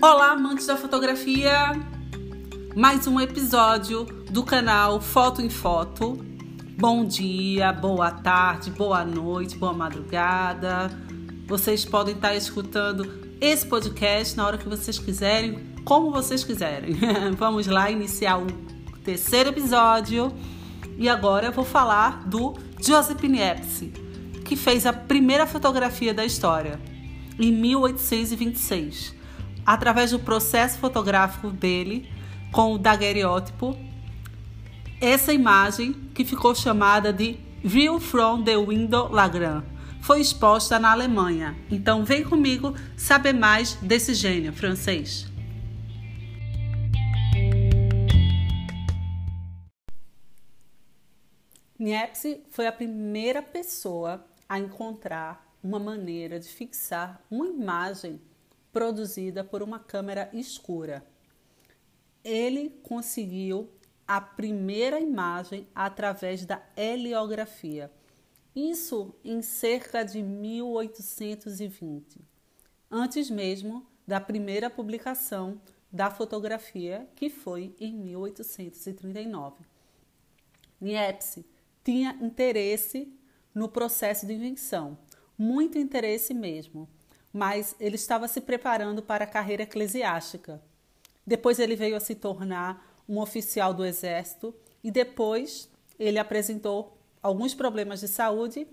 Olá, amantes da fotografia! Mais um episódio do canal Foto em Foto. Bom dia, boa tarde, boa noite, boa madrugada. Vocês podem estar escutando esse podcast na hora que vocês quiserem, como vocês quiserem. Vamos lá iniciar o terceiro episódio. E agora eu vou falar do Joseph Niepce, que fez a primeira fotografia da história em 1826, através do processo fotográfico dele com o daguerreótipo. Essa imagem, que ficou chamada de View from the Window Lagrange, foi exposta na Alemanha. Então vem comigo saber mais desse gênio francês. Niepce foi a primeira pessoa a encontrar uma maneira de fixar uma imagem produzida por uma câmera escura. Ele conseguiu a primeira imagem através da heliografia. Isso em cerca de 1820, antes mesmo da primeira publicação da fotografia, que foi em 1839. Niepce tinha interesse no processo de invenção muito interesse mesmo, mas ele estava se preparando para a carreira eclesiástica. Depois ele veio a se tornar um oficial do exército e depois ele apresentou alguns problemas de saúde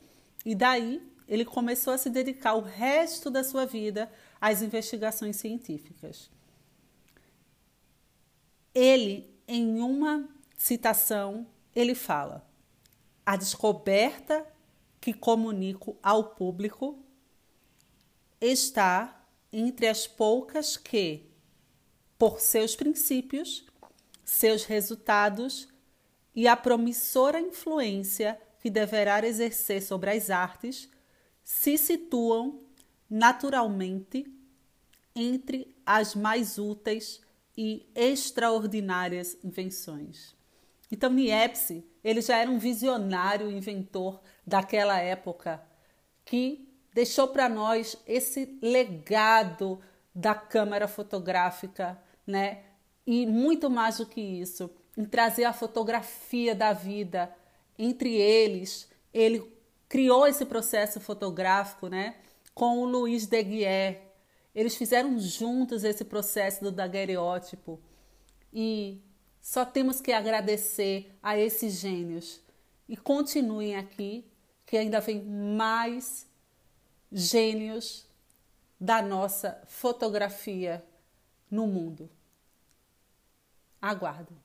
e daí ele começou a se dedicar o resto da sua vida às investigações científicas. Ele, em uma citação, ele fala: a descoberta que comunico ao público está entre as poucas que, por seus princípios, seus resultados e a promissora influência que deverá exercer sobre as artes, se situam naturalmente entre as mais úteis e extraordinárias invenções. Então, Niepce, ele já era um visionário inventor daquela época que deixou para nós esse legado da câmera fotográfica, né? E muito mais do que isso, em trazer a fotografia da vida entre eles. Ele criou esse processo fotográfico, né? Com o Luiz Deguier. Eles fizeram juntos esse processo do daguerreótipo. E só temos que agradecer a esses gênios. E continuem aqui que ainda vem mais gênios da nossa fotografia no mundo. Aguardem.